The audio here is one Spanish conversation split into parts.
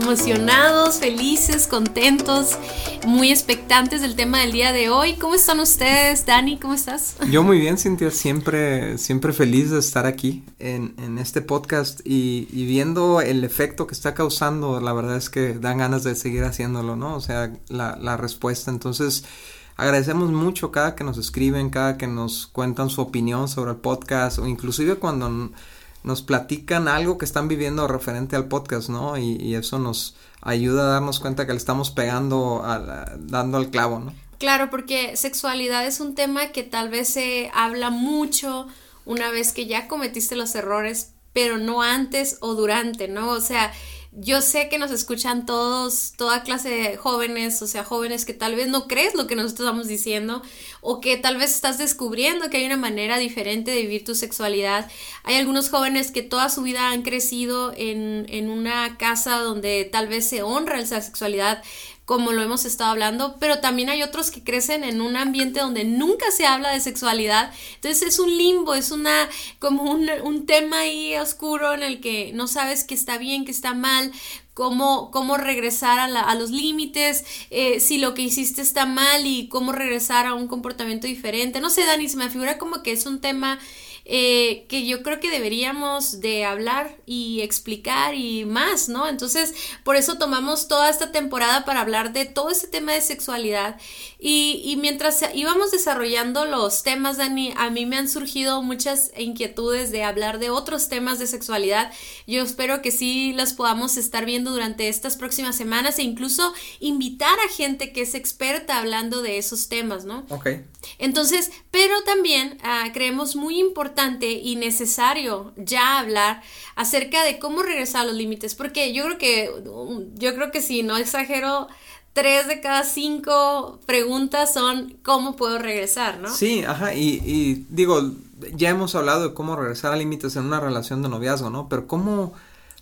emocionados, felices, contentos, muy expectantes del tema del día de hoy. ¿Cómo están ustedes, Dani? ¿Cómo estás? Yo muy bien, Cintia, siempre, siempre feliz de estar aquí en, en este podcast y, viendo el efecto que está causando, la verdad es que dan ganas de seguir haciéndolo, ¿no? O sea, la, la respuesta. Entonces, agradecemos mucho cada que nos escriben, cada que nos cuentan su opinión sobre el podcast o inclusive cuando nos platican algo que están viviendo referente al podcast, ¿no? Y, y eso nos ayuda a darnos cuenta que le estamos pegando, a dando al clavo, ¿no? Claro, porque sexualidad es un tema que tal vez se habla mucho una vez que ya cometiste los errores, pero no antes o durante, ¿no? O sea, yo sé que nos escuchan todos, toda clase de jóvenes, o sea, jóvenes que tal vez no crees lo que nosotros estamos diciendo, o que tal vez estás descubriendo que hay una manera diferente de vivir tu sexualidad. Hay algunos jóvenes que toda su vida han crecido en, en una casa donde tal vez se honra esa sexualidad, como lo hemos estado hablando, pero también hay otros que crecen en un ambiente donde nunca se habla de sexualidad. Entonces es un limbo, es una como un, un tema ahí oscuro en el que no sabes qué está bien, qué está mal, Cómo, cómo, regresar a, la, a los límites, eh, si lo que hiciste está mal y cómo regresar a un comportamiento diferente. No sé, Dani, se me figura como que es un tema eh, que yo creo que deberíamos de hablar y explicar y más, ¿no? Entonces, por eso tomamos toda esta temporada para hablar de todo este tema de sexualidad y, y mientras íbamos desarrollando los temas, Dani, a mí me han surgido muchas inquietudes de hablar de otros temas de sexualidad. Yo espero que sí las podamos estar viendo durante estas próximas semanas e incluso invitar a gente que es experta hablando de esos temas, ¿no? Ok. Entonces, pero también uh, creemos muy importante y necesario ya hablar acerca de cómo regresar a los límites, porque yo creo que, yo creo que si no exagero, tres de cada cinco preguntas son cómo puedo regresar, ¿no? Sí, ajá, y, y digo, ya hemos hablado de cómo regresar a límites en una relación de noviazgo, ¿no? Pero cómo,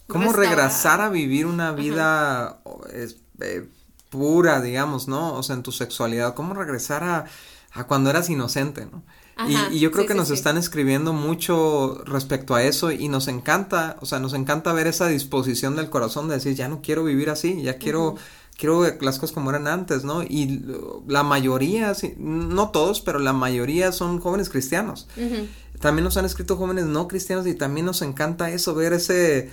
cómo regresar a vivir una vida eh, pura, digamos, ¿no? O sea, en tu sexualidad, cómo regresar a, a cuando eras inocente, ¿no? Ajá, y, y, yo creo sí, que sí, nos sí. están escribiendo mucho respecto a eso y nos encanta, o sea, nos encanta ver esa disposición del corazón de decir, ya no quiero vivir así, ya quiero... Uh -huh quiero las cosas como eran antes, ¿no? Y la mayoría, no todos, pero la mayoría son jóvenes cristianos. Uh -huh. También nos han escrito jóvenes no cristianos y también nos encanta eso, ver ese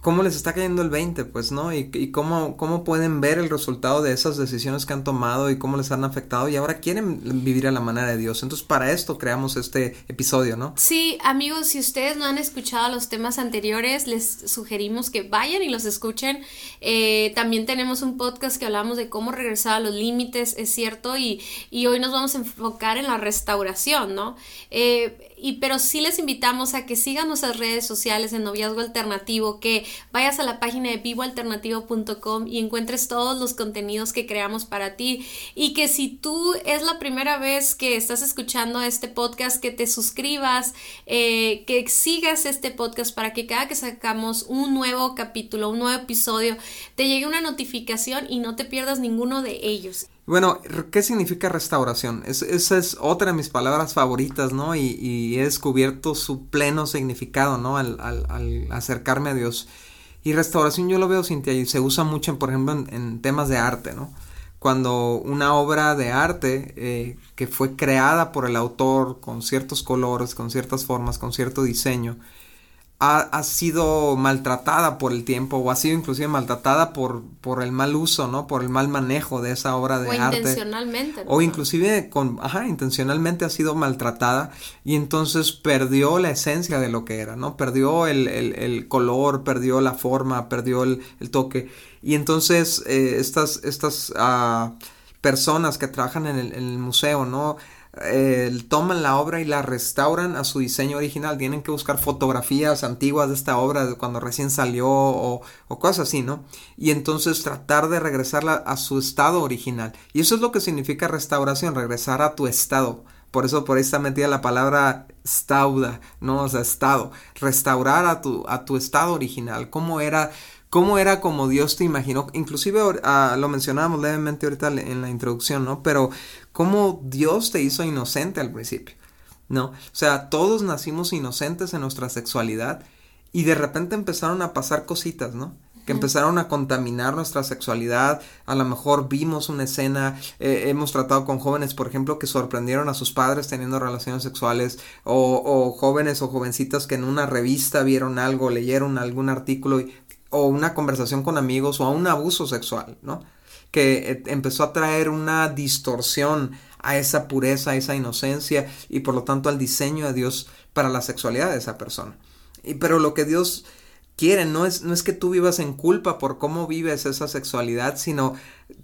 cómo les está cayendo el 20, pues, ¿no? Y, y, cómo, cómo pueden ver el resultado de esas decisiones que han tomado y cómo les han afectado y ahora quieren vivir a la manera de Dios. Entonces, para esto creamos este episodio, ¿no? Sí, amigos, si ustedes no han escuchado los temas anteriores, les sugerimos que vayan y los escuchen. Eh, también tenemos un podcast que hablamos de cómo regresar a los límites, es cierto, y, y hoy nos vamos a enfocar en la restauración, ¿no? Eh, y pero sí les invitamos a que sigan nuestras redes sociales en Noviazgo Alternativo, que vayas a la página de vivoalternativo.com y encuentres todos los contenidos que creamos para ti y que si tú es la primera vez que estás escuchando este podcast, que te suscribas, eh, que sigas este podcast para que cada que sacamos un nuevo capítulo, un nuevo episodio, te llegue una notificación y no te pierdas ninguno de ellos. Bueno, ¿qué significa restauración? Es, esa es otra de mis palabras favoritas, ¿no? Y, y he descubierto su pleno significado, ¿no? Al, acercarme a Dios. Y restauración yo lo veo, Cintia, y se usa mucho, por ejemplo, en, en temas de arte, ¿no? Cuando una obra de arte eh, que fue creada por el autor con ciertos colores, con ciertas formas, con cierto diseño, ha, ha, sido maltratada por el tiempo o ha sido inclusive maltratada por, por el mal uso, ¿no? Por el mal manejo de esa obra de o arte. Intencionalmente. ¿no? O inclusive con, ajá, intencionalmente ha sido maltratada y entonces perdió la esencia de lo que era, ¿no? Perdió el, el, el color, perdió la forma, perdió el, el toque. Y entonces eh, estas, estas uh, personas que trabajan en el, en el museo, ¿no? Toman la obra y la restauran a su diseño original. Tienen que buscar fotografías antiguas de esta obra de cuando recién salió o, o cosas así, ¿no? Y entonces tratar de regresarla a su estado original. Y eso es lo que significa restauración, regresar a tu estado. Por eso por ahí está metida la palabra stauda, ¿no? O sea, estado. Restaurar a tu, a tu estado original. ¿Cómo era cómo era como Dios te imaginó, inclusive ah, lo mencionábamos levemente ahorita en la introducción, ¿no? Pero cómo Dios te hizo inocente al principio, ¿no? O sea, todos nacimos inocentes en nuestra sexualidad y de repente empezaron a pasar cositas, ¿no? que empezaron a contaminar nuestra sexualidad, a lo mejor vimos una escena, eh, hemos tratado con jóvenes, por ejemplo, que sorprendieron a sus padres teniendo relaciones sexuales, o, o jóvenes o jovencitas que en una revista vieron algo, leyeron algún artículo y o una conversación con amigos o a un abuso sexual, ¿no? Que eh, empezó a traer una distorsión a esa pureza, a esa inocencia y por lo tanto al diseño de Dios para la sexualidad de esa persona. Y, pero lo que Dios quiere no es, no es que tú vivas en culpa por cómo vives esa sexualidad, sino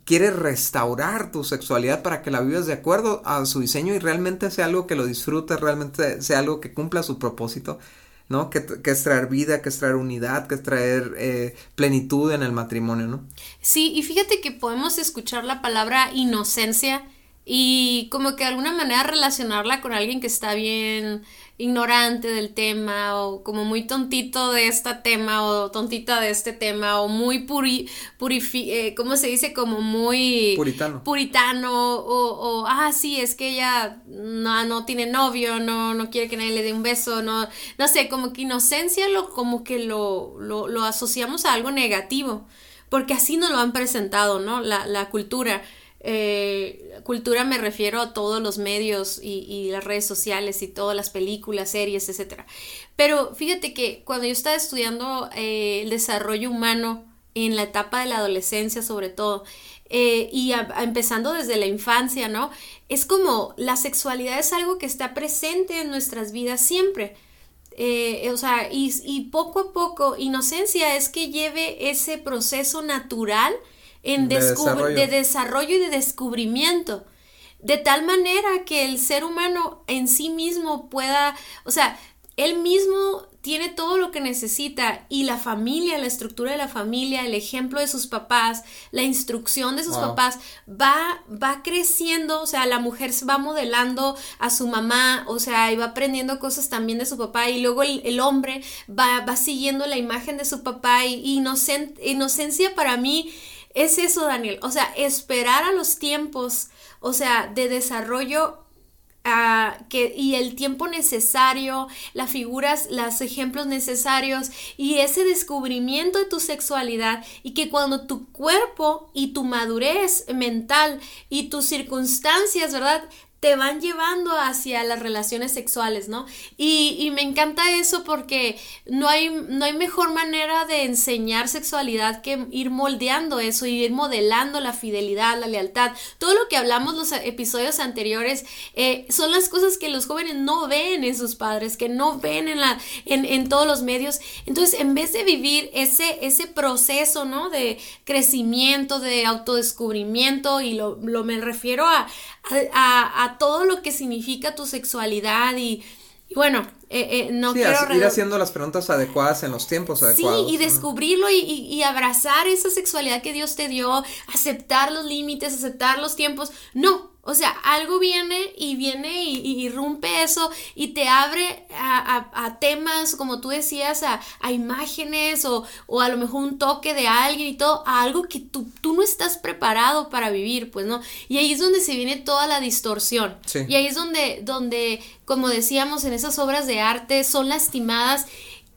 quiere restaurar tu sexualidad para que la vivas de acuerdo a su diseño y realmente sea algo que lo disfrutes, realmente sea algo que cumpla su propósito ¿no? Que, es traer vida, que es traer unidad, que es traer eh, plenitud en el matrimonio, ¿no? Sí, y fíjate que podemos escuchar la palabra inocencia y como que de alguna manera relacionarla con alguien que está bien ignorante del tema o como muy tontito de este tema o tontita de este tema o muy puri, purifi, eh, ¿cómo se dice? Como muy puritano. Puritano o, o, ah, sí, es que ella no, no tiene novio, no, no quiere que nadie le dé un beso, no, no sé, como que inocencia lo, como que lo, lo, lo asociamos a algo negativo, porque así nos lo han presentado, ¿no? La, la cultura. Eh, cultura me refiero a todos los medios y, las redes sociales y todas las películas, series, etc. Pero fíjate que cuando yo estaba estudiando eh, el desarrollo humano en la etapa de la adolescencia sobre todo, eh, y empezando desde la infancia, ¿no? Es como la sexualidad es algo que está presente en nuestras vidas siempre. o sea, y, y poco a poco, inocencia es que lleve ese proceso natural en de desarrollo. y de descubrimiento. De tal manera que el ser humano en sí mismo pueda, o sea, él mismo tiene todo lo que necesita y la familia, la estructura de la familia, el ejemplo de sus papás, la instrucción de sus papás va va creciendo, o sea, la mujer va modelando a su mamá, o sea, y va aprendiendo cosas también de su papá y luego el, hombre va, va siguiendo la imagen de su papá y, inocencia para mí es eso, Daniel. O sea, esperar a los tiempos, o sea, de desarrollo ah, que, y el tiempo necesario, las figuras, los ejemplos necesarios y ese descubrimiento de tu sexualidad y que cuando tu cuerpo y tu madurez mental y tus circunstancias, ¿verdad? Te van llevando hacia las relaciones sexuales, ¿no? Y, y, me encanta eso porque no hay, no hay mejor manera de enseñar sexualidad que ir moldeando eso y ir modelando la fidelidad, la lealtad. Todo lo que hablamos los episodios anteriores eh, son las cosas que los jóvenes no ven en sus padres, que no ven en, la, en, en todos los medios. Entonces, en vez de vivir ese, ese proceso, ¿no? De crecimiento, de autodescubrimiento, y lo, lo me refiero a, a, todo lo que significa tu sexualidad y, bueno, eh, eh, no quiero... ir haciendo las preguntas adecuadas en los tiempos adecuados. Sí, y descubrirlo y, y, abrazar esa sexualidad que Dios te dio, aceptar los límites, aceptar los tiempos. No, o sea, algo viene y viene y, irrumpe eso y te abre a, temas, como tú decías, a, imágenes o, a lo mejor un toque de alguien y todo, a algo que tú, tú, no estás preparado para vivir, pues, ¿no? Y ahí es donde se viene toda la distorsión. Y ahí es donde, donde, como decíamos, en esas obras de arte son lastimadas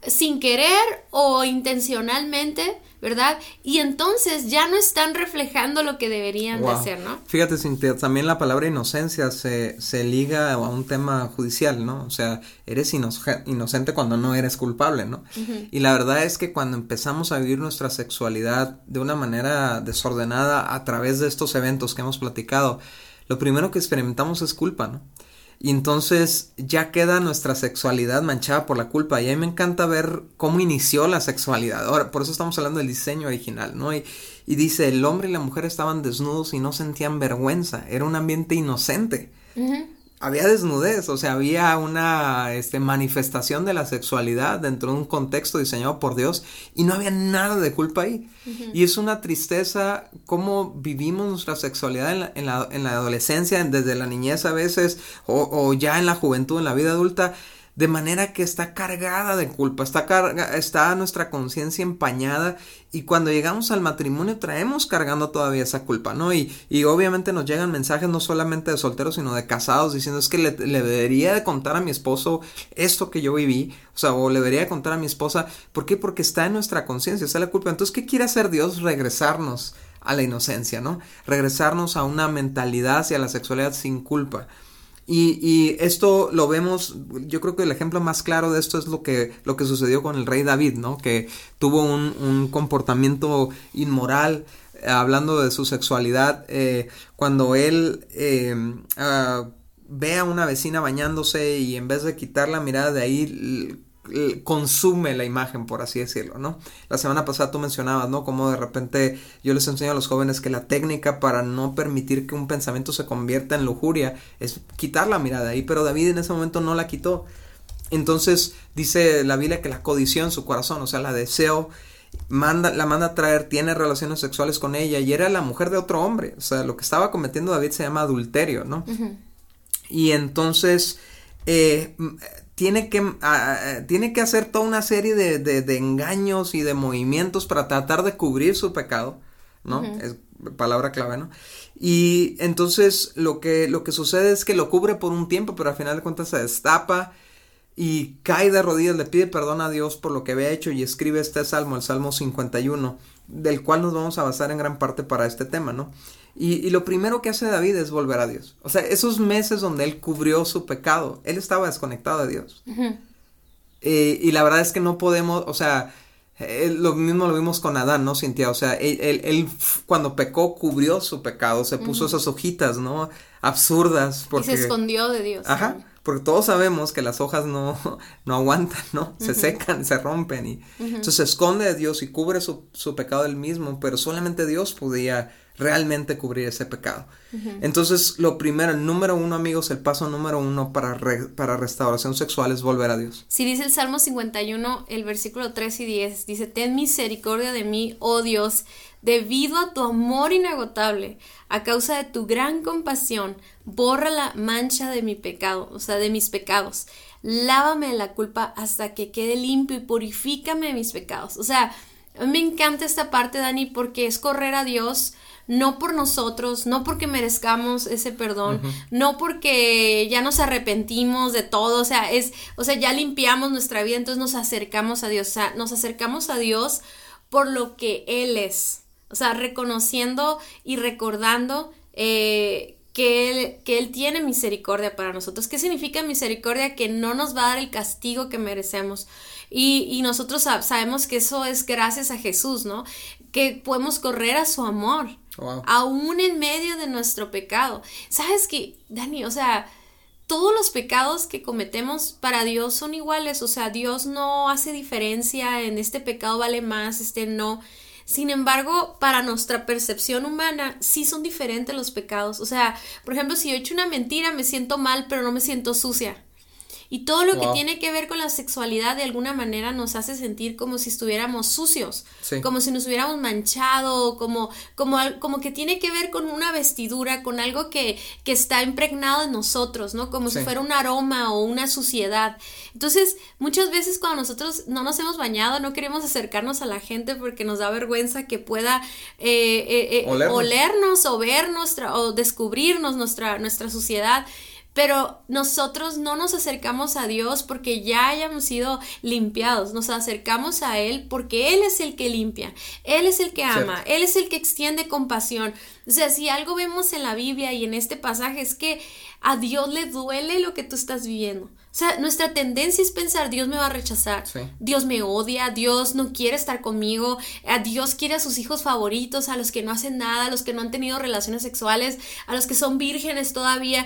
sin querer o intencionalmente ¿verdad? Y entonces ya no están reflejando lo que deberían de ser, ¿no? Fíjate, Cintia, también la palabra inocencia se, se liga a un tema judicial, ¿no? O sea, eres inocente cuando no eres culpable, ¿no? Y la verdad es que cuando empezamos a vivir nuestra sexualidad de una manera desordenada a través de estos eventos que hemos platicado, lo primero que experimentamos es culpa, ¿no? Y entonces ya queda nuestra sexualidad manchada por la culpa. Y a mí me encanta ver cómo inició la sexualidad. Ahora, por eso estamos hablando del diseño original, ¿no? Y, y dice, el hombre y la mujer estaban desnudos y no sentían vergüenza. Era un ambiente inocente. Había desnudez, o sea, había una este, manifestación de la sexualidad dentro de un contexto diseñado por Dios y no había nada de culpa ahí. Y es una tristeza cómo vivimos nuestra sexualidad en la, en la, en la adolescencia, desde la niñez a veces, o, o ya en la juventud, en la vida adulta de manera que está cargada de culpa, está, carga, está nuestra conciencia empañada y cuando llegamos al matrimonio traemos cargando todavía esa culpa, ¿no? Y, y obviamente nos llegan mensajes no solamente de solteros, sino de casados diciendo es que le, le, debería de contar a mi esposo esto que yo viví, o sea, o le debería de contar a mi esposa, ¿por qué? Porque está en nuestra conciencia, está la culpa. Entonces, ¿qué quiere hacer Dios? Regresarnos a la inocencia, ¿no? Regresarnos a una mentalidad hacia la sexualidad sin culpa. Y, esto lo vemos, yo creo que el ejemplo más claro de esto es lo que, lo que sucedió con el rey David, ¿no? Que tuvo un, comportamiento inmoral, eh, hablando de su sexualidad, eh, cuando él eh, uh, ve a una vecina bañándose y en vez de quitar la mirada de ahí, consume la imagen, por así decirlo, ¿no? La semana pasada tú mencionabas, ¿no? Como de repente yo les enseño a los jóvenes que la técnica para no permitir que un pensamiento se convierta en lujuria es quitar la mirada ahí, pero David en ese momento no la quitó. Entonces dice la Biblia que la codició en su corazón, o sea, la deseo, manda, la manda a traer, tiene relaciones sexuales con ella y era la mujer de otro hombre, o sea, lo que estaba cometiendo David se llama adulterio, ¿no? Uh -huh. Y entonces eh, tiene que, uh, tiene que hacer toda una serie de, de, de, engaños y de movimientos para tratar de cubrir su pecado, ¿no? Uh -huh. Es palabra clave, ¿no? Y entonces lo que, lo que sucede es que lo cubre por un tiempo, pero al final de cuentas se destapa y cae de rodillas, le pide perdón a Dios por lo que había hecho y escribe este salmo, el Salmo 51, del cual nos vamos a basar en gran parte para este tema, ¿no? Y, y, lo primero que hace David es volver a Dios. O sea, esos meses donde él cubrió su pecado, él estaba desconectado de Dios. Uh -huh. eh, y la verdad es que no podemos, o sea, él, lo mismo lo vimos con Adán, ¿no, Cintia? O sea, él, él, él cuando pecó cubrió su pecado, se puso uh -huh. esas hojitas, ¿no? Absurdas. Porque... Y se escondió de Dios. Ajá. ¿no? Porque todos sabemos que las hojas no, no aguantan, ¿no? Se uh -huh. secan, se rompen y entonces se esconde de Dios y cubre su, su pecado él mismo, pero solamente Dios podía realmente cubrir ese pecado. Uh -huh. Entonces, lo primero, el número uno, amigos, el paso número uno para, re, para restauración sexual es volver a Dios. Si dice el Salmo 51, el versículo 3 y 10, dice, ten misericordia de mí, oh Dios, debido a tu amor inagotable, a causa de tu gran compasión, borra la mancha de mi pecado, o sea, de mis pecados. Lávame la culpa hasta que quede limpio y purifícame de mis pecados. O sea, a mí me encanta esta parte, Dani, porque es correr a Dios no por nosotros, no porque merezcamos ese perdón, uh -huh. no porque ya nos arrepentimos de todo, o sea, es, o sea, ya limpiamos nuestra vida, entonces nos acercamos a Dios, o sea, nos acercamos a Dios por lo que Él es, o sea, reconociendo y recordando eh, que él, que él tiene misericordia para nosotros. ¿Qué significa misericordia? Que no nos va a dar el castigo que merecemos. Y, y nosotros sabemos que eso es gracias a Jesús, ¿no? Que podemos correr a su amor, aún en medio de nuestro pecado. ¿Sabes qué, Dani? O sea, todos los pecados que cometemos para Dios son iguales, o sea, Dios no hace diferencia en este pecado vale más, este no. Sin embargo, para nuestra percepción humana, sí son diferentes los pecados. O sea, por ejemplo, si yo he hecho una mentira, me siento mal, pero no me siento sucia. Y todo lo wow. que tiene que ver con la sexualidad de alguna manera nos hace sentir como si estuviéramos sucios, sí. como si nos hubiéramos manchado, como, como, como que tiene que ver con una vestidura, con algo que, que está impregnado en nosotros, ¿no? Como sí. si fuera un aroma o una suciedad. Entonces, muchas veces cuando nosotros no nos hemos bañado, no queremos acercarnos a la gente porque nos da vergüenza que pueda eh, eh, eh, olernos. olernos. o ver nuestra, o descubrirnos nuestra, nuestra suciedad. Pero nosotros no nos acercamos a Dios porque ya hayamos sido limpiados, nos acercamos a Él porque Él es el que limpia, Él es el que ama, Cierto. Él es el que extiende compasión. O sea, si algo vemos en la Biblia y en este pasaje es que a Dios le duele lo que tú estás viviendo. O sea, nuestra tendencia es pensar, Dios me va a rechazar, sí. Dios me odia, Dios no quiere estar conmigo, a Dios quiere a sus hijos favoritos, a los que no hacen nada, a los que no han tenido relaciones sexuales, a los que son vírgenes todavía.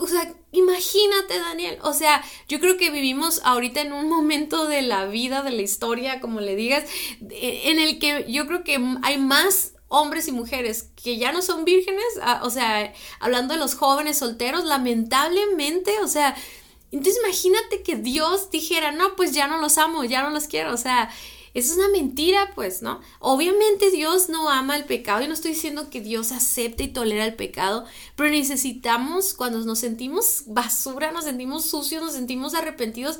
O sea, imagínate, Daniel. O sea, yo creo que vivimos ahorita en un momento de la vida, de la historia, como le digas, en el que yo creo que hay más hombres y mujeres que ya no son vírgenes, ah, o sea, hablando de los jóvenes solteros, lamentablemente, o sea, entonces imagínate que Dios dijera, no, pues ya no los amo, ya no los quiero, o sea, eso es una mentira, pues, ¿no? Obviamente Dios no ama el pecado y no estoy diciendo que Dios acepte y tolera el pecado, pero necesitamos, cuando nos sentimos basura, nos sentimos sucios, nos sentimos arrepentidos,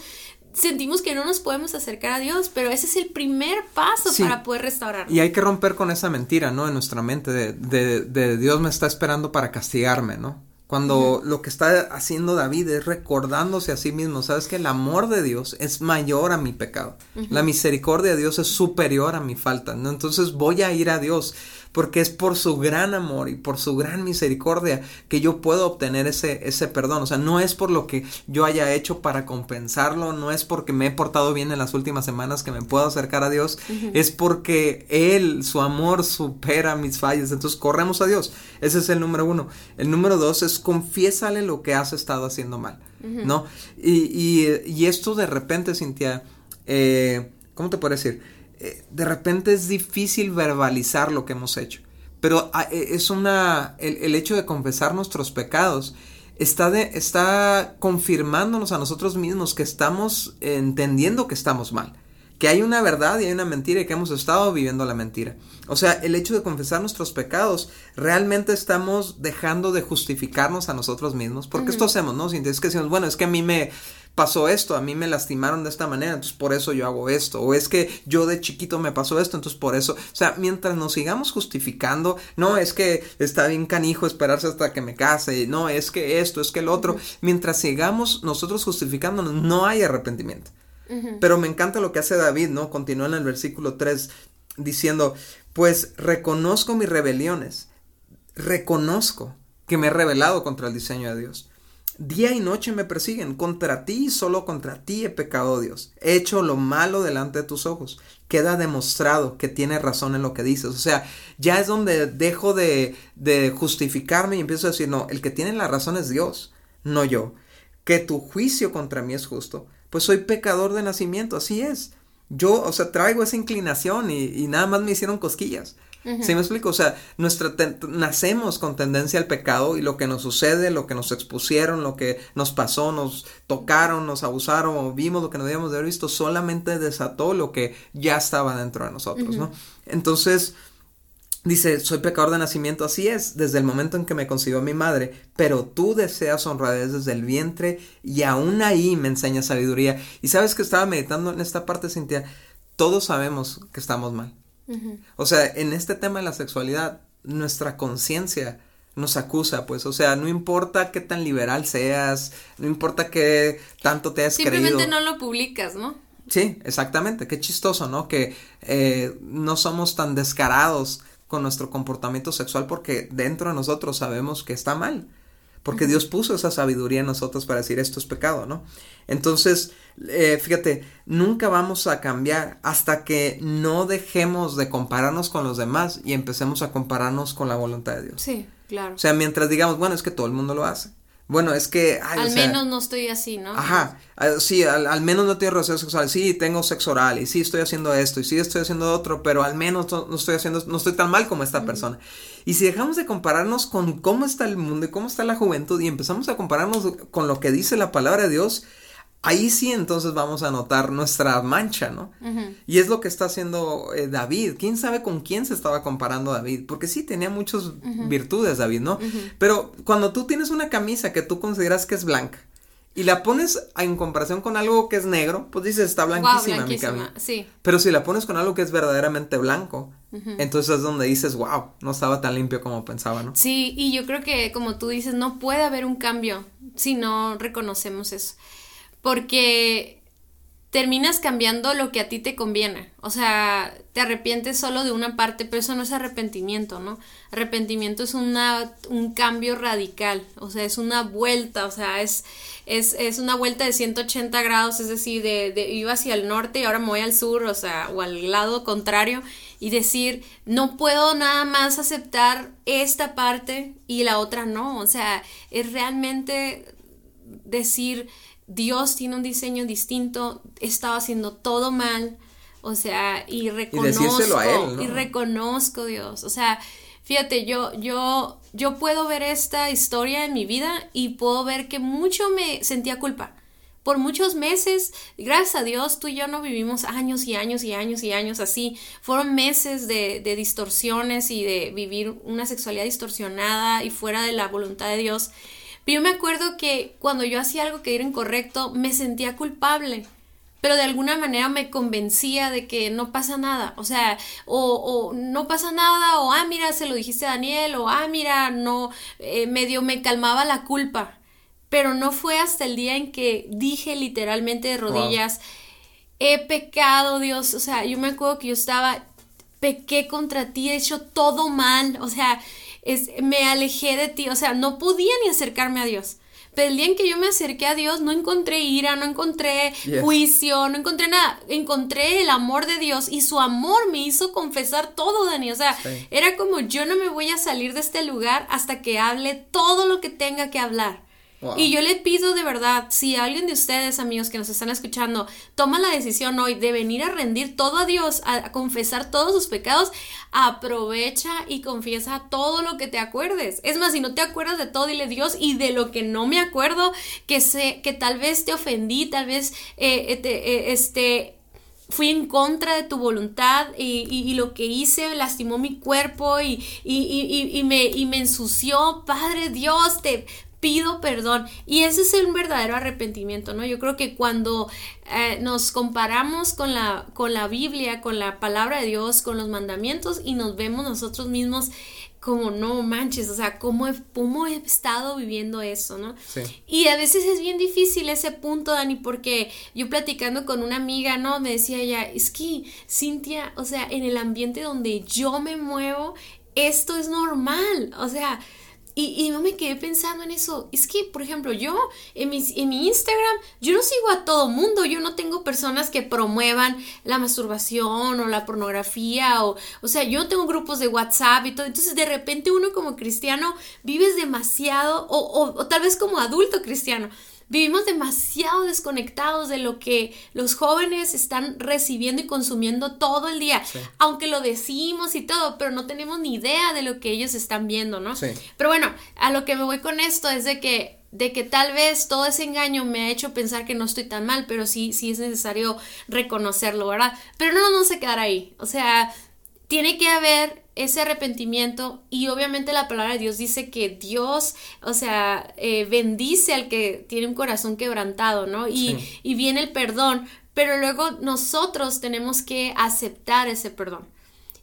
sentimos que no nos podemos acercar a Dios, pero ese es el primer paso para poder restaurar. Y hay que romper con esa mentira, ¿no? En nuestra mente de, de, de Dios me está esperando para castigarme, ¿no? Cuando lo que está haciendo David es recordándose a sí mismo, sabes que el amor de Dios es mayor a mi pecado. La misericordia de Dios es superior a mi falta, ¿no? Entonces voy a ir a Dios porque es por su gran amor y por su gran misericordia que yo puedo obtener ese, ese perdón. O sea, no es por lo que yo haya hecho para compensarlo, no es porque me he portado bien en las últimas semanas que me puedo acercar a Dios, es porque Él, su amor supera mis fallas. Entonces corremos a Dios. Ese es el número uno. El número dos es confiésale lo que has estado haciendo mal, ¿no? Y, y, y, esto de repente, Cintia, eh, ¿cómo te puedo decir? Eh, de repente es difícil verbalizar lo que hemos hecho. Pero ah, e, es una, el, hecho de confesar nuestros pecados está, de, está confirmándonos a nosotros mismos que estamos entendiendo que estamos mal. Que hay una verdad y hay una mentira y que hemos estado viviendo la mentira. O sea, el hecho de confesar nuestros pecados, realmente estamos dejando de justificarnos a nosotros mismos. Porque esto hacemos, ¿no? Si es que decimos, bueno, es que a mí me, pasó esto, a mí me lastimaron de esta manera, entonces por eso yo hago esto, o es que yo de chiquito me pasó esto, entonces por eso, o sea, mientras nos sigamos justificando, no, es que está bien canijo esperarse hasta que me case, no, es que esto, es que el otro, mientras sigamos nosotros justificándonos, no hay arrepentimiento. Pero me encanta lo que hace David, ¿no? Continúa en el versículo 3 diciendo, pues reconozco mis rebeliones, reconozco que me he rebelado contra el diseño de Dios. Día y noche me persiguen, contra ti y solo contra ti he pecado, Dios. He hecho lo malo delante de tus ojos. Queda demostrado que tiene razón en lo que dices. O sea, ya es donde dejo de, de justificarme y empiezo a decir, no, el que tiene la razón es Dios, no yo. Que tu juicio contra mí es justo. Pues soy pecador de nacimiento, así es. Yo, o sea, traigo esa inclinación y, y nada más me hicieron cosquillas. ¿Sí me explico? O sea, nuestra nacemos con tendencia al pecado y lo que nos sucede, lo que nos expusieron, lo que nos pasó, nos tocaron, nos abusaron o vimos lo que no debíamos de haber visto, solamente desató lo que ya estaba dentro de nosotros, ¿no? Entonces, dice, soy pecador de nacimiento, así es, desde el momento en que me concibió mi madre, pero tú deseas honradez desde el vientre y aún ahí me enseñas sabiduría. Y sabes que estaba meditando en esta parte, Cintia, todos sabemos que estamos mal. O sea, en este tema de la sexualidad, nuestra conciencia nos acusa, pues, o sea, no importa qué tan liberal seas, no importa qué tanto te has Simplemente no lo publicas, ¿no? Sí, exactamente, qué chistoso, ¿no? Que eh, no somos tan descarados con nuestro comportamiento sexual porque dentro de nosotros sabemos que está mal porque Dios puso esa sabiduría en nosotros para decir esto es pecado, ¿no? Entonces, eh, fíjate, nunca vamos a cambiar hasta que no dejemos de compararnos con los demás y empecemos a compararnos con la voluntad de Dios. Sí, claro. O sea, mientras digamos, bueno, es que todo el mundo lo hace. Bueno, es que... al menos no estoy así, ¿no? Ajá, sí, al, menos no tengo relaciones sexuales, sí, tengo sexo oral, y sí estoy haciendo esto, y sí estoy haciendo otro, pero al menos no, estoy haciendo, no estoy tan mal como esta persona. Y si dejamos de compararnos con cómo está el mundo y cómo está la juventud, y empezamos a compararnos con lo que dice la palabra de Dios, ahí sí entonces vamos a notar nuestra mancha, ¿no? Y es lo que está haciendo eh, David. ¿Quién sabe con quién se estaba comparando David? Porque sí tenía muchas virtudes David, ¿no? Pero cuando tú tienes una camisa que tú consideras que es blanca y la pones en comparación con algo que es negro, pues dices, está blanquísima, mi camisa. Sí. Pero si la pones con algo que es verdaderamente blanco, entonces es donde dices, wow, no estaba tan limpio como pensaba, ¿no? Sí, y yo creo que como tú dices, no puede haber un cambio si no reconocemos eso porque terminas cambiando lo que a ti te conviene. O sea, te arrepientes solo de una parte, pero eso no es arrepentimiento, ¿no? Arrepentimiento es una, un cambio radical, o sea, es una vuelta, o sea, es, es, es una vuelta de 180 grados, es decir, de, de, iba hacia el norte y ahora me voy al sur, o sea, o al lado contrario, y decir, no puedo nada más aceptar esta parte y la otra no, o sea, es realmente decir, Dios tiene un diseño distinto, estaba haciendo todo mal, O sea, y reconozco, y, y reconozco, Dios. O sea, fíjate, yo, yo, yo puedo ver esta historia en mi vida y puedo ver que mucho me sentía culpa por muchos meses, gracias a Dios, tú y yo no vivimos años y años y años y años así. Fueron meses de, de distorsiones y de vivir una sexualidad distorsionada y fuera de la voluntad de Dios. Pero yo me acuerdo que cuando yo hacía algo que era incorrecto, me sentía culpable pero de alguna manera me convencía de que no pasa nada, o sea, o, o, no pasa nada, o ah, mira, se lo dijiste a Daniel, o ah, mira, no, eh, medio me calmaba la culpa pero no fue hasta el día en que dije literalmente de rodillas, he pecado, Dios, o sea, yo me acuerdo que yo estaba, pequé contra ti, he hecho todo mal, o sea, es, me alejé de ti, o sea, no podía ni acercarme a Dios. Pero el día en que yo me acerqué a Dios, no encontré ira, no encontré juicio, no encontré nada. Encontré el amor de Dios y su amor me hizo confesar todo, Dani. O sea, era como yo no me voy a salir de este lugar hasta que hable todo lo que tenga que hablar. Y yo le pido de verdad, si alguien de ustedes, amigos que nos están escuchando, toma la decisión hoy de venir a rendir todo a Dios, a, confesar todos sus pecados, aprovecha y confiesa todo lo que te acuerdes. Es más, si no te acuerdas de todo, dile Dios y de lo que no me acuerdo, que sé, que tal vez te ofendí, tal vez eh, eh, eh, este fui en contra de tu voluntad y, y, lo que hice lastimó mi cuerpo y, y, me, y me ensució. Padre Dios, te pido perdón. Y ese es un verdadero arrepentimiento, ¿no? Yo creo que cuando eh, nos comparamos con la, con la Biblia, con la palabra de Dios, con los mandamientos y nos vemos nosotros mismos como no manches, o sea, ¿cómo he, cómo he estado viviendo eso, no? Sí. Y a veces es bien difícil ese punto, Dani, porque yo platicando con una amiga, ¿no? Me decía ella, es que, Cintia, o sea, en el ambiente donde yo me muevo, esto es normal, o sea, y, no me quedé pensando en eso. Es que, por ejemplo, yo en mi, en mi Instagram, yo no sigo a todo mundo. Yo no tengo personas que promuevan la masturbación o la pornografía. O, o sea, yo tengo grupos de WhatsApp y todo. Entonces, de repente uno como cristiano vives demasiado, o, o tal vez como adulto cristiano, Vivimos demasiado desconectados de lo que los jóvenes están recibiendo y consumiendo todo el día, aunque lo decimos y todo, pero no tenemos ni idea de lo que ellos están viendo, ¿no? Pero bueno, a lo que me voy con esto es de que de que tal vez todo ese engaño me ha hecho pensar que no estoy tan mal, pero sí, sí es necesario reconocerlo, ¿verdad? Pero no nos vamos a quedar ahí. O sea, tiene que haber ese arrepentimiento y obviamente la palabra de Dios dice que Dios, o sea, eh, bendice al que tiene un corazón quebrantado, ¿no? Y, y viene el perdón, pero luego nosotros tenemos que aceptar ese perdón.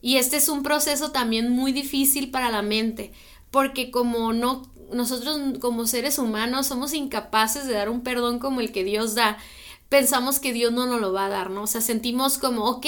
Y este es un proceso también muy difícil para la mente, porque como no, nosotros como seres humanos somos incapaces de dar un perdón como el que Dios da, pensamos que Dios no nos lo va a dar, ¿no? O sea, sentimos como, ok,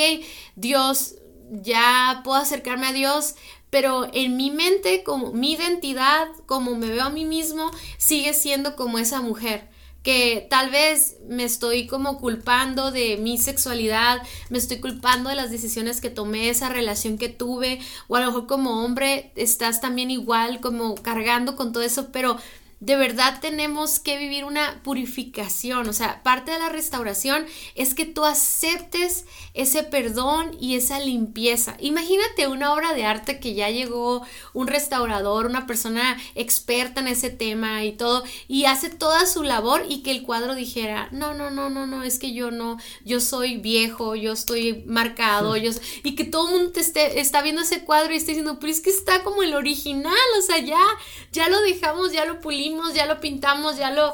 Dios ya puedo acercarme a Dios, pero en mi mente, como mi identidad, como me veo a mí mismo, sigue siendo como esa mujer que tal vez me estoy como culpando de mi sexualidad, me estoy culpando de las decisiones que tomé, esa relación que tuve, o a lo mejor como hombre estás también igual como cargando con todo eso, pero de verdad tenemos que vivir una purificación, o sea, parte de la restauración es que tú aceptes ese perdón y esa limpieza. Imagínate una obra de arte que ya llegó un restaurador, una persona experta en ese tema y todo, y hace toda su labor y que el cuadro dijera, no, no, no, no, no, es que yo no, yo soy viejo, yo estoy marcado, yo, y que todo el mundo te esté, está viendo ese cuadro y está diciendo, pero es que está como el original, o sea, ya, ya lo dejamos, ya lo pulimos ya lo pintamos, ya lo,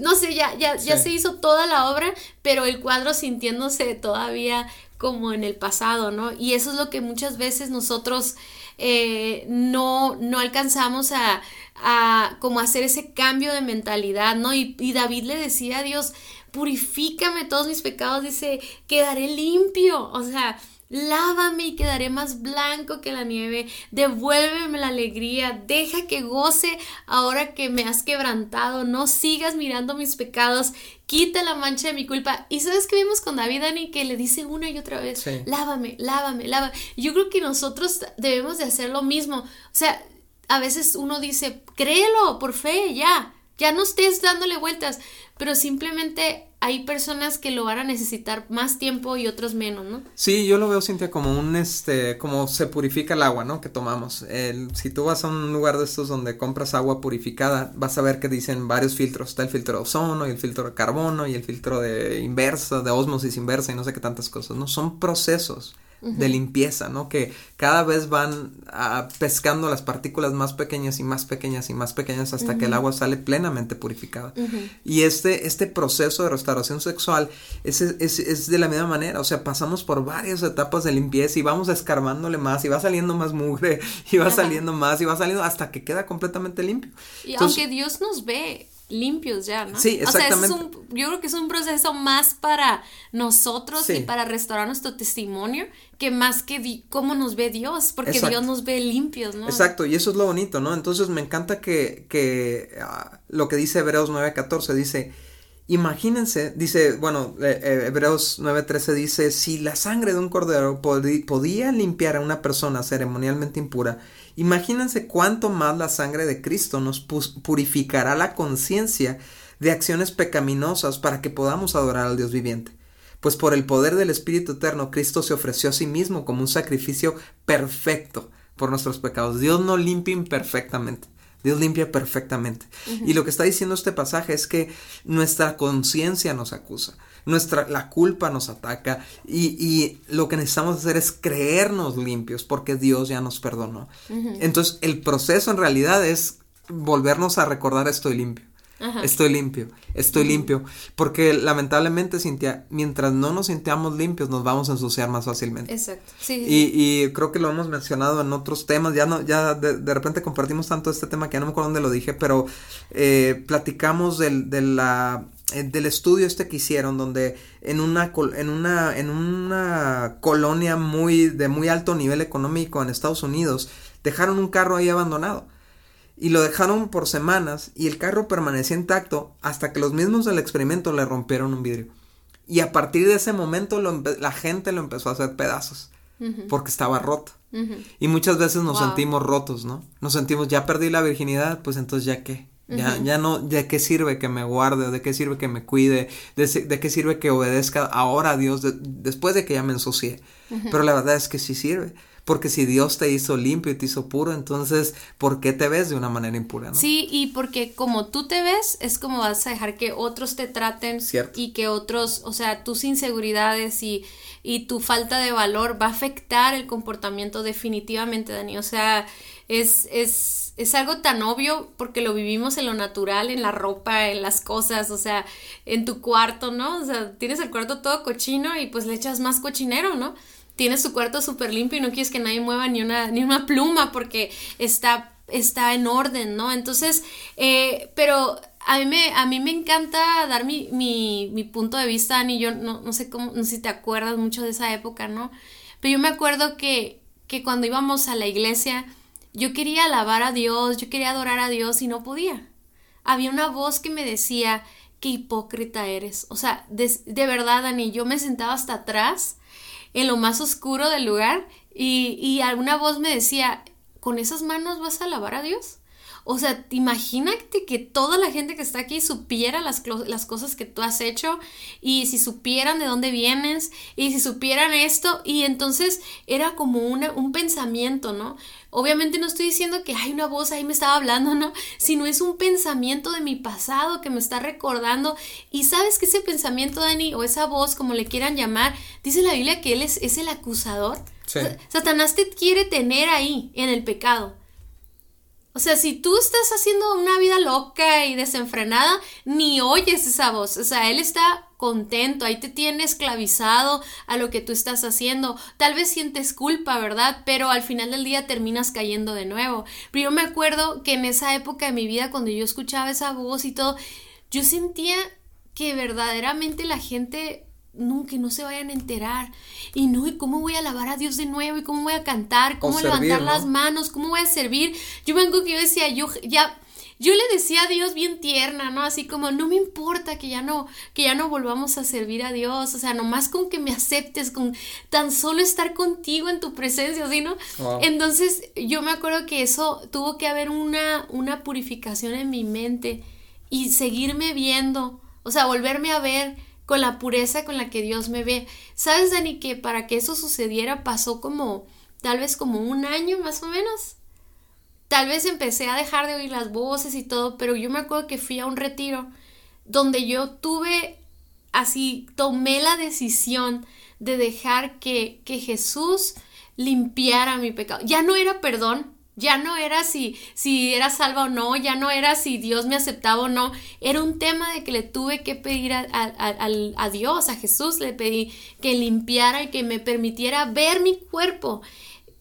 no sé, ya, ya, ya se hizo toda la obra, pero el cuadro sintiéndose todavía como en el pasado, ¿no? Y eso es lo que muchas veces nosotros eh, no, no alcanzamos a, a como hacer ese cambio de mentalidad, ¿no? Y, y David le decía a Dios, purifícame todos mis pecados, dice, quedaré limpio, o sea, Lávame y quedaré más blanco que la nieve. Devuélveme la alegría. Deja que goce ahora que me has quebrantado. No sigas mirando mis pecados. Quita la mancha de mi culpa. Y sabes que vimos con David Dani que le dice una y otra vez: Lávame, lávame, lávame. Yo creo que nosotros debemos de hacer lo mismo. O sea, a veces uno dice: Créelo por fe, ya ya no estés dándole vueltas, pero simplemente hay personas que lo van a necesitar más tiempo y otros menos, ¿no? Sí, yo lo veo, Cintia, como un, este, como se purifica el agua, ¿no? Que tomamos. El, si tú vas a un lugar de estos donde compras agua purificada, vas a ver que dicen varios filtros. Está el filtro de ozono y el filtro de carbono y el filtro de inversa, de osmosis inversa y no sé qué tantas cosas, ¿no? Son procesos de limpieza, ¿no? Que cada vez van ah, pescando las partículas más pequeñas y más pequeñas y más pequeñas hasta que el agua sale plenamente purificada. Y este, este proceso de restauración sexual es, es, es, de la misma manera, o sea, pasamos por varias etapas de limpieza y vamos escarbándole más y va saliendo más mugre y va saliendo más y va saliendo hasta que queda completamente limpio. Y aunque Dios nos ve, limpios ya, ¿no? Sí, exactamente. O sea, es un, yo creo que es un proceso más para nosotros y para restaurar nuestro testimonio que más que cómo nos ve Dios, porque Dios nos ve limpios, ¿no? Exacto, y eso es lo bonito, ¿no? Entonces me encanta que, que uh, lo que dice Hebreos 9:14 dice, imagínense, dice, bueno, eh, eh, Hebreos 9:13 dice, si la sangre de un cordero podía limpiar a una persona ceremonialmente impura, Imagínense cuánto más la sangre de Cristo nos purificará la conciencia de acciones pecaminosas para que podamos adorar al Dios viviente. Pues por el poder del Espíritu Eterno, Cristo se ofreció a sí mismo como un sacrificio perfecto por nuestros pecados. Dios no limpia imperfectamente. Dios limpia perfectamente. Y lo que está diciendo este pasaje es que nuestra conciencia nos acusa nuestra, la culpa nos ataca y, lo que necesitamos hacer es creernos limpios porque Dios ya nos perdonó. Entonces el proceso en realidad es volvernos a recordar estoy limpio. Estoy limpio, estoy limpio. Porque lamentablemente, Cintia, mientras no nos sintamos limpios, nos vamos a ensuciar más fácilmente. Exacto. Sí, y, creo que lo hemos mencionado en otros temas. Ya no, ya de, repente compartimos tanto este tema que ya no me acuerdo dónde lo dije, pero eh, platicamos del, de la del estudio este que hicieron donde en una en una en una colonia muy de muy alto nivel económico en Estados Unidos dejaron un carro ahí abandonado. Y lo dejaron por semanas y el carro permanecía intacto hasta que los mismos del experimento le rompieron un vidrio. Y a partir de ese momento la gente lo empezó a hacer pedazos porque estaba roto. Y muchas veces nos sentimos rotos no nos sentimos ya perdí la virginidad pues entonces ya qué ya, ya no, ¿de qué sirve que me guarde? ¿De qué sirve que me cuide? ¿De, qué sirve que obedezca ahora a Dios después de que ya me ensucié? Pero la verdad es que sí sirve. Porque si Dios te hizo limpio y te hizo puro, entonces, ¿por qué te ves de una manera impura? Sí, y porque como tú te ves, es como vas a dejar que otros te traten y que otros, o sea, tus inseguridades y, y tu falta de valor va a afectar el comportamiento definitivamente, Dani. O sea, es, es, es algo tan obvio porque lo vivimos en lo natural, en la ropa, en las cosas, o sea, en tu cuarto, ¿no? O sea, tienes el cuarto todo cochino y pues le echas más cochinero, ¿no? Tienes tu cuarto súper limpio y no quieres que nadie mueva ni una, ni una pluma porque está, está en orden, ¿no? Entonces, eh, pero a mí me, a mí me encanta dar mi, mi, mi punto de vista, Ani, yo no, no sé cómo, no sé si te acuerdas mucho de esa época, ¿no? Pero yo me acuerdo que, que cuando íbamos a la iglesia, yo quería alabar a Dios, yo quería adorar a Dios y no podía. Había una voz que me decía, qué hipócrita eres. O sea, de, verdad, Dani, yo me sentaba hasta atrás, en lo más oscuro del lugar, y, y alguna voz me decía, ¿con esas manos vas a alabar a Dios? O sea, imagínate que toda la gente que está aquí supiera las, las, cosas que tú has hecho y si supieran de dónde vienes y si supieran esto y entonces era como una, un pensamiento, ¿no? Obviamente no estoy diciendo que hay una voz ahí me estaba hablando, ¿no? Sino es un pensamiento de mi pasado que me está recordando y sabes que ese pensamiento, Dani, o esa voz, como le quieran llamar, dice la Biblia que él es, es el acusador. Satanás te quiere tener ahí, en el pecado. O sea, si tú estás haciendo una vida loca y desenfrenada, ni oyes esa voz. O sea, él está contento, ahí te tiene esclavizado a lo que tú estás haciendo. Tal vez sientes culpa, ¿verdad? Pero al final del día terminas cayendo de nuevo. Pero yo me acuerdo que en esa época de mi vida, cuando yo escuchaba esa voz y todo, yo sentía que verdaderamente la gente nunca no se vayan a enterar. Y no, ¿y cómo voy a alabar a Dios de nuevo? ¿Y cómo voy a cantar? ¿Cómo levantar las manos? ¿Cómo voy a servir? Yo vengo que yo decía, yo ya yo le decía a Dios bien tierna, ¿no? Así como, no me importa que ya no, que ya no volvamos a servir a Dios, o sea, nomás con que me aceptes, con tan solo estar contigo en tu presencia, ¿sí, no? Entonces, yo me acuerdo que eso tuvo que haber una, una purificación en mi mente y seguirme viendo, o sea, volverme a ver con la pureza con la que Dios me ve. ¿Sabes, Dani, que para que eso sucediera pasó como, tal vez como un año más o menos? Tal vez empecé a dejar de oír las voces y todo, pero yo me acuerdo que fui a un retiro donde yo tuve, así, tomé la decisión de dejar que, que Jesús limpiara mi pecado. Ya no era perdón, ya no era si, si era salva o no, ya no era si Dios me aceptaba o no, era un tema de que le tuve que pedir a, a, Dios, a Jesús, le pedí que limpiara y que me permitiera ver mi cuerpo,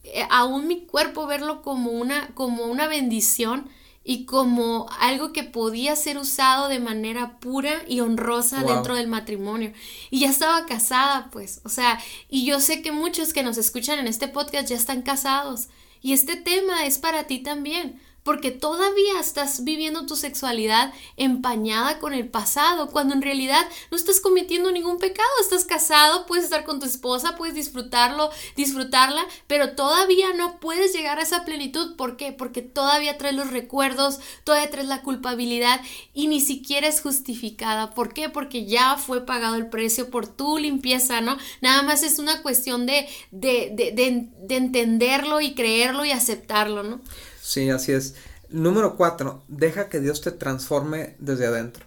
eh, aún mi cuerpo, verlo como una, como una bendición y como algo que podía ser usado de manera pura y honrosa dentro del matrimonio. Y ya estaba casada, pues, o sea, y yo sé que muchos que nos escuchan en este podcast ya están casados. Y este tema es para ti también, porque todavía estás viviendo tu sexualidad empañada con el pasado, cuando en realidad no estás cometiendo ningún pecado, estás casado, puedes estar con tu esposa, puedes disfrutarlo, disfrutarla, pero todavía no puedes llegar a esa plenitud, ¿por qué? Porque todavía traes los recuerdos, todavía traes la culpabilidad y ni siquiera es justificada, ¿por qué? Porque ya fue pagado el precio por tu limpieza, ¿no? Nada más es una cuestión de, de, de, de entenderlo y creerlo y aceptarlo, ¿no? Sí, así es. Número cuatro, deja que Dios te transforme desde adentro.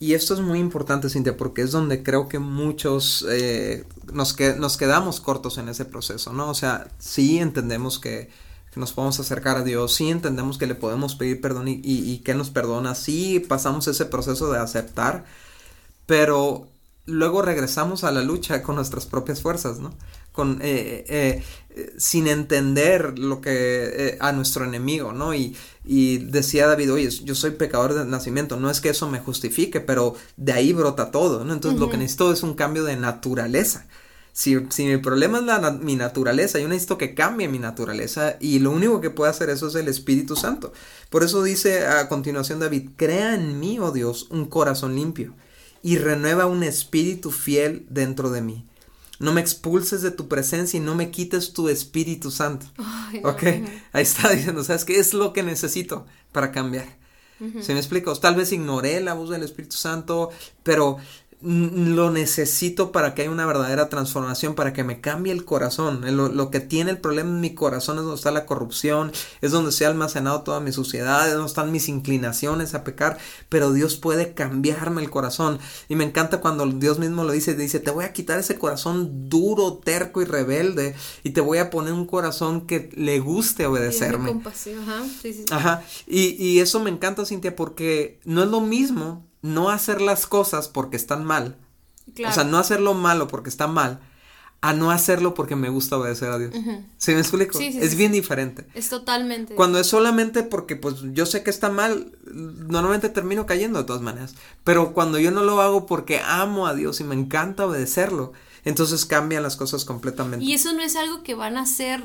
Y esto es muy importante, Cintia, porque es donde creo que muchos eh, nos, nos quedamos cortos en ese proceso, ¿no? O sea, sí entendemos que, nos podemos acercar a Dios, sí entendemos que le podemos pedir perdón y que nos perdona, sí pasamos ese proceso de aceptar, pero luego regresamos a la lucha con nuestras propias fuerzas, ¿no? Con, eh, eh, eh, sin entender lo que a nuestro enemigo, ¿no? Y, y, decía David, oye, yo soy pecador de nacimiento, no es que eso me justifique, pero de ahí brota todo, ¿no? Entonces lo que necesito es un cambio de naturaleza. Si, si mi problema es la, mi naturaleza, yo necesito que cambie mi naturaleza y lo único que puede hacer eso es el Espíritu Santo. Por eso dice a continuación David, crea en mí, oh Dios, un corazón limpio y renueva un espíritu fiel dentro de mí. No me expulses de tu presencia y no me quites tu Espíritu Santo. ok, ahí está diciendo, ¿sabes qué es lo que necesito para cambiar? ¿Se me explica? Tal vez ignoré la voz del Espíritu Santo, pero lo necesito para que haya una verdadera transformación, para que me cambie el corazón. Lo, que tiene el problema en mi corazón es donde está la corrupción, es donde se ha almacenado toda mi suciedad, es donde están mis inclinaciones a pecar, pero Dios puede cambiarme el corazón. Y me encanta cuando Dios mismo lo dice, dice, te voy a quitar ese corazón duro, terco y rebelde, y te voy a poner un corazón que le guste obedecerme. Ajá, Ajá. Y, y eso me encanta, Cintia, porque no es lo mismo no hacer las cosas porque están mal. O sea, no hacerlo malo porque está mal, a no hacerlo porque me gusta obedecer a Dios. ¿Sí me explico? es bien diferente. Es totalmente. Cuando es solamente porque pues yo sé que está mal, normalmente termino cayendo de todas maneras. Pero cuando yo no lo hago porque amo a Dios y me encanta obedecerlo, entonces cambian las cosas completamente. Y eso no es algo que van a hacer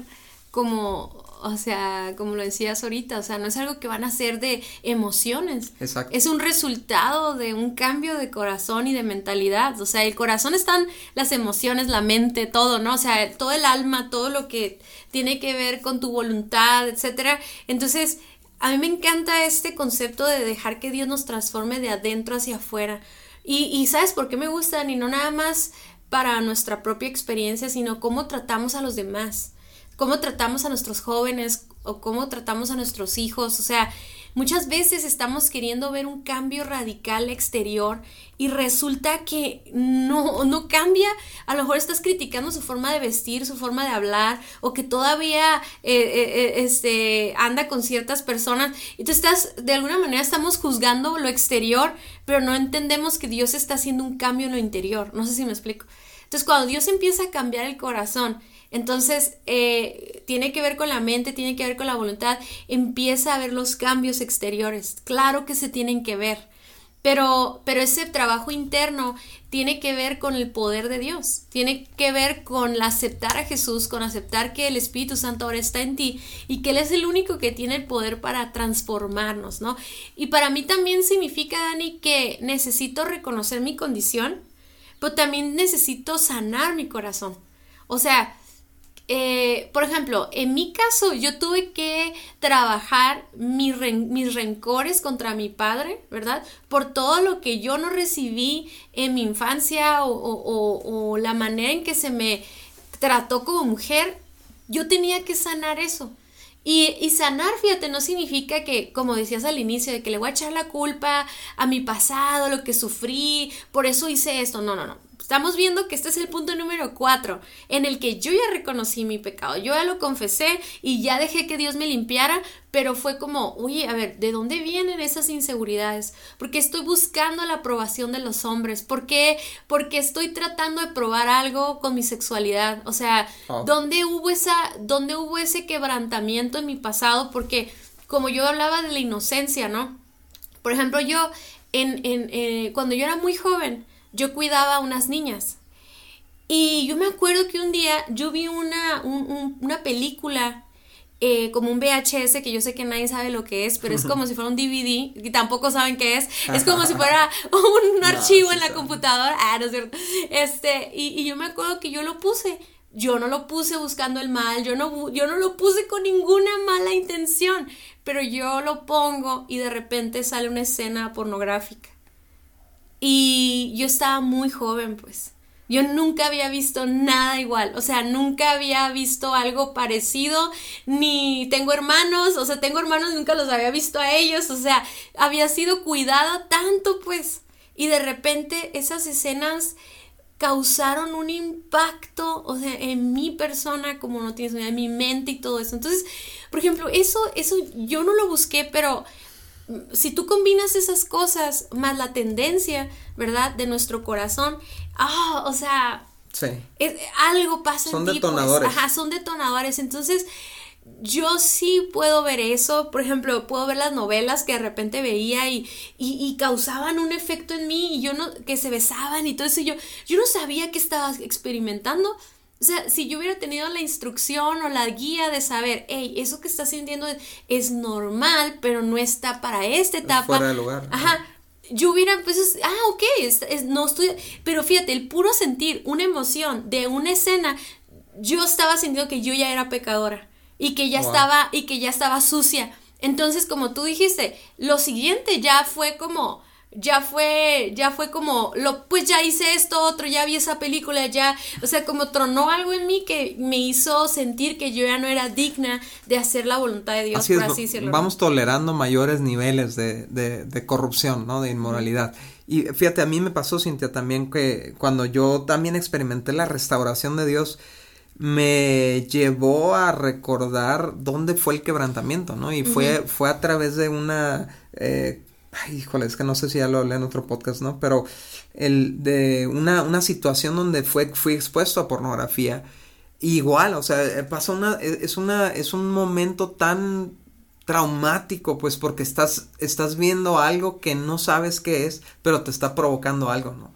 como o sea, como lo decías ahorita, o sea, no es algo que van a hacer de emociones. Exacto. Es un resultado de un cambio de corazón y de mentalidad. O sea, el corazón están las emociones, la mente, todo, ¿no? O sea, todo el alma, todo lo que tiene que ver con tu voluntad, etcétera. Entonces, a mí me encanta este concepto de dejar que Dios nos transforme de adentro hacia afuera. Y, y ¿sabes por qué me gustan? Y no nada más para nuestra propia experiencia, sino cómo tratamos a los demás cómo tratamos a nuestros jóvenes o cómo tratamos a nuestros hijos. O sea, muchas veces estamos queriendo ver un cambio radical exterior y resulta que no, no cambia. A lo mejor estás criticando su forma de vestir, su forma de hablar o que todavía eh, eh, eh, este, anda con ciertas personas. Y tú estás, de alguna manera estamos juzgando lo exterior, pero no entendemos que Dios está haciendo un cambio en lo interior. No sé si me explico. Entonces, cuando Dios empieza a cambiar el corazón, entonces, eh, tiene que ver con la mente, tiene que ver con la voluntad, empieza a ver los cambios exteriores. Claro que se tienen que ver, pero, pero ese trabajo interno tiene que ver con el poder de Dios, tiene que ver con aceptar a Jesús, con aceptar que el Espíritu Santo ahora está en ti y que Él es el único que tiene el poder para transformarnos, ¿no? Y para mí también significa, Dani, que necesito reconocer mi condición, pero también necesito sanar mi corazón. O sea, eh, por ejemplo, en mi caso, yo tuve que trabajar mis, rencores contra mi padre, ¿verdad? Por todo lo que yo no recibí en mi infancia o, la manera en que se me trató como mujer, yo tenía que sanar eso. Y, y, sanar, fíjate, no significa que, como decías al inicio, de que le voy a echar la culpa a mi pasado, lo que sufrí, por eso hice esto. No, no, no. Estamos viendo que este es el punto número cuatro, en el que yo ya reconocí mi pecado, yo ya lo confesé y ya dejé que Dios me limpiara, pero fue como, oye, a ver, ¿de dónde vienen esas inseguridades? Porque estoy buscando la aprobación de los hombres, ¿por qué? Porque estoy tratando de probar algo con mi sexualidad, o sea, oh. ¿dónde hubo esa, dónde hubo ese quebrantamiento en mi pasado? Porque como yo hablaba de la inocencia, ¿no? Por ejemplo, yo, en, en eh, cuando yo era muy joven, yo cuidaba a unas niñas. Y yo me acuerdo que un día yo vi una, una película eh, como un VHS que yo sé que nadie sabe lo que es, pero es como si fuera un DVD y tampoco saben qué es. Es como si fuera un, archivo en la computadora. Ah, no es cierto. Este, y, y, yo me acuerdo que yo lo puse. Yo no lo puse buscando el mal, yo no, yo no lo puse con ninguna mala intención, pero yo lo pongo y de repente sale una escena pornográfica. Y yo estaba muy joven, pues. Yo nunca había visto nada igual, o sea, nunca había visto algo parecido, ni tengo hermanos, o sea, tengo hermanos, nunca los había visto a ellos, o sea, había sido cuidada tanto, pues, y de repente esas escenas causaron un impacto, o sea, en mi persona, como no tienes en mi mente y todo eso. Entonces, por ejemplo, eso, eso yo no lo busqué, pero si tú combinas esas cosas más la tendencia, ¿verdad? De nuestro corazón, ah, o sea, sí. algo pasa son en ti. Pues. detonadores. ajá, son detonadores. Entonces, yo sí puedo ver eso, por ejemplo, puedo ver las novelas que de repente veía y, y, y, causaban un efecto en mí y yo no, que se besaban y todo eso, yo, yo no sabía que estaba experimentando, o sea, si yo hubiera tenido la instrucción o la guía de saber, hey, eso que estás sintiendo es, normal, pero no está para esta etapa. Fuera de lugar. Ajá. Yo hubiera, pues, ah, ok, no estoy. Pero fíjate, el puro sentir una emoción de una escena, yo estaba sintiendo que yo ya era pecadora y que ya estaba, y que ya estaba sucia. Entonces, como tú dijiste, lo siguiente ya fue como ya fue, ya fue como, lo, pues ya hice esto, otro, ya vi esa película, ya, o sea, como tronó algo en mí que me hizo sentir que yo ya no era digna de hacer la voluntad de Dios, por así decirlo. Vamos tolerando mayores niveles de, de, de corrupción, ¿no? De inmoralidad. Y fíjate, a mí me pasó, Cintia, también que cuando yo también experimenté la restauración de Dios, me llevó a recordar dónde fue el quebrantamiento, ¿no? Y fue, fue a través de una eh, ay, híjole, es que no sé si ya lo hablé en otro podcast, ¿no? Pero el de una, una situación donde fue, fui expuesto a pornografía, igual, o sea, eh, pasa una, e, es una, es un momento tan traumático, pues porque estás, estás viendo algo que no sabes qué es, pero te está provocando algo, ¿no?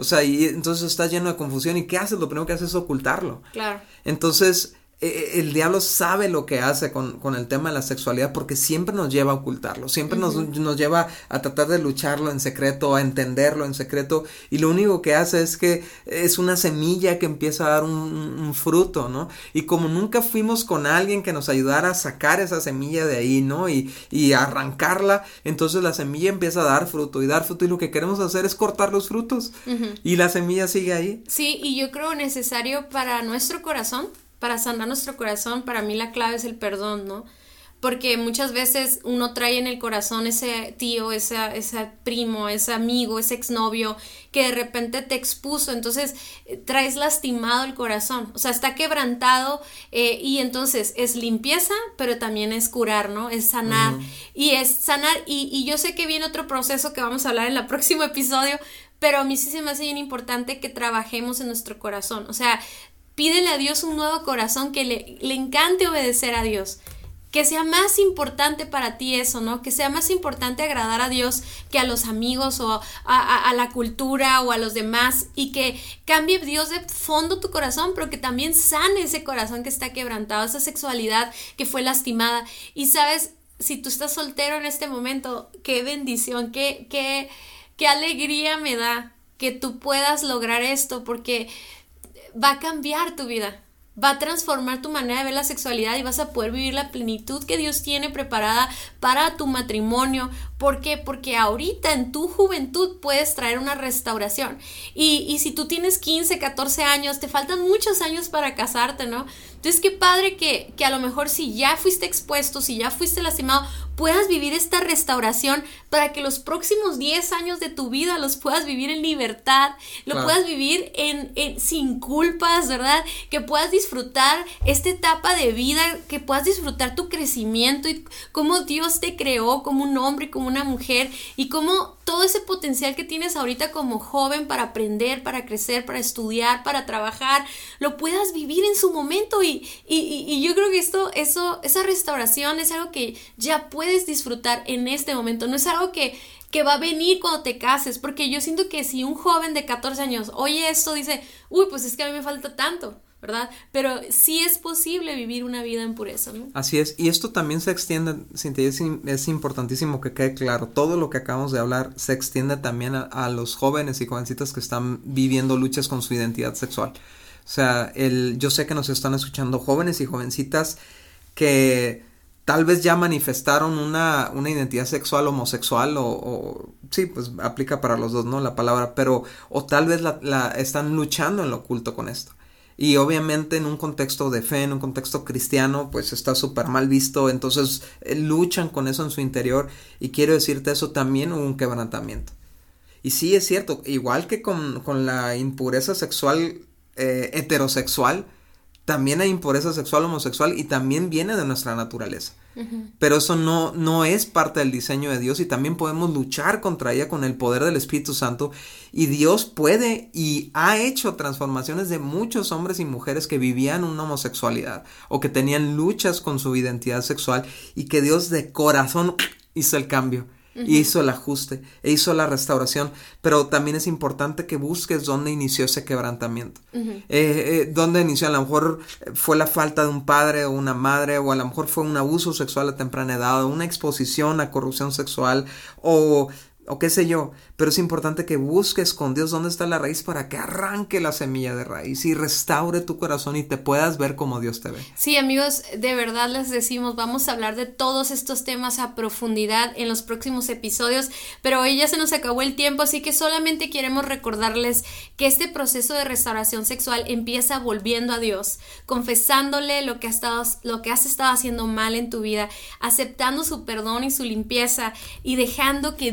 O sea, y entonces estás lleno de confusión y ¿qué haces? Lo primero que haces es ocultarlo. Claro. Entonces, el diablo sabe lo que hace con, con, el tema de la sexualidad porque siempre nos lleva a ocultarlo, siempre nos, nos, lleva a tratar de lucharlo en secreto, a entenderlo en secreto y lo único que hace es que es una semilla que empieza a dar un, fruto, ¿no? Y como nunca fuimos con alguien que nos ayudara a sacar esa semilla de ahí, ¿no? Y, y arrancarla, entonces la semilla empieza a dar fruto y dar fruto y lo que queremos hacer es cortar los frutos y la semilla sigue ahí. Sí, y yo creo necesario para nuestro corazón para sanar nuestro corazón, para mí la clave es el perdón, ¿no? Porque muchas veces uno trae en el corazón ese tío, ese, ese primo, ese amigo, ese exnovio que de repente te expuso, entonces eh, traes lastimado el corazón, o sea, está quebrantado eh, y entonces es limpieza, pero también es curar, ¿no? Es sanar y es sanar y, y yo sé que viene otro proceso que vamos a hablar en el próximo episodio, pero a mí sí se me hace bien importante que trabajemos en nuestro corazón. O sea, Pídele a Dios un nuevo corazón que le, le encante obedecer a Dios que sea más importante para ti eso, ¿no? Que sea más importante agradar a Dios que a los amigos o a, la cultura o a los demás y que cambie Dios de fondo tu corazón, pero que también sane ese corazón que está quebrantado, esa sexualidad que fue lastimada. Y sabes, si tú estás soltero en este momento, qué bendición, qué, qué, qué alegría me da que tú puedas lograr esto, porque va a cambiar tu vida. va a transformar tu manera de ver la sexualidad y vas a poder vivir la plenitud que Dios tiene preparada para tu matrimonio. ¿Por qué? Porque ahorita en tu juventud puedes traer una restauración. Y, y si tú tienes 15, 14 años, te faltan muchos años para casarte, ¿no? Entonces, qué padre que, que a lo mejor si ya fuiste expuesto, si ya fuiste lastimado, puedas vivir esta restauración para que los próximos 10 años de tu vida los puedas vivir en libertad, lo puedas vivir en, en, sin culpas, ¿verdad? Que puedas disfrutar esta etapa de vida, que puedas disfrutar tu crecimiento y cómo Dios te creó como un hombre y como una mujer y cómo todo ese potencial que tienes ahorita como joven para aprender, para crecer, para estudiar, para trabajar, lo puedas vivir en su momento y, y, yo creo que esto, eso, esa restauración es algo que ya puedes disfrutar en este momento, no es algo que, que va a venir cuando te cases, porque yo siento que si un joven de 14 años oye esto, dice, uy, pues es que a mí me falta tanto. ¿Verdad? Pero sí es posible vivir una vida en pureza, ¿no? Así es, y esto también se extiende, Cintia, es, importantísimo que quede claro, todo lo que acabamos de hablar se extiende también a, los jóvenes y jovencitas que están viviendo luchas con su identidad sexual. O sea, el, yo sé que nos están escuchando jóvenes y jovencitas que tal vez ya manifestaron una, una identidad sexual homosexual o, o, sí, pues aplica para los dos, ¿no? La palabra, pero o tal vez la, la están luchando en lo oculto con esto. Y obviamente en un contexto de fe, en un contexto cristiano, pues está súper mal visto. Entonces eh, luchan con eso en su interior. Y quiero decirte eso también hubo un quebrantamiento. Y sí es cierto, igual que con, con la impureza sexual eh, heterosexual, también hay impureza sexual homosexual y también viene de nuestra naturaleza. Pero eso no, no es parte del diseño de Dios y también podemos luchar contra ella con el poder del Espíritu Santo. Y Dios puede y ha hecho transformaciones de muchos hombres y mujeres que vivían una homosexualidad o que tenían luchas con su identidad sexual y que Dios de corazón hizo el cambio hizo el ajuste, e hizo la restauración, pero también es importante que busques dónde inició ese quebrantamiento. Eh, eh, dónde inició, a lo mejor fue la falta de un padre o una madre, o a lo mejor fue un abuso sexual a temprana edad, o una exposición a corrupción sexual, o o qué sé yo, pero es importante que busques con Dios dónde está la raíz para que arranque la semilla de raíz y restaure tu corazón y te puedas ver como Dios te ve. Sí, amigos, de verdad les decimos, vamos a hablar de todos estos temas a profundidad en los próximos episodios, pero hoy ya se nos acabó el tiempo, así que solamente queremos recordarles que este proceso de restauración sexual empieza volviendo a Dios, confesándole lo que, has estado, lo que has estado haciendo mal en tu vida, aceptando su perdón y su limpieza y dejando que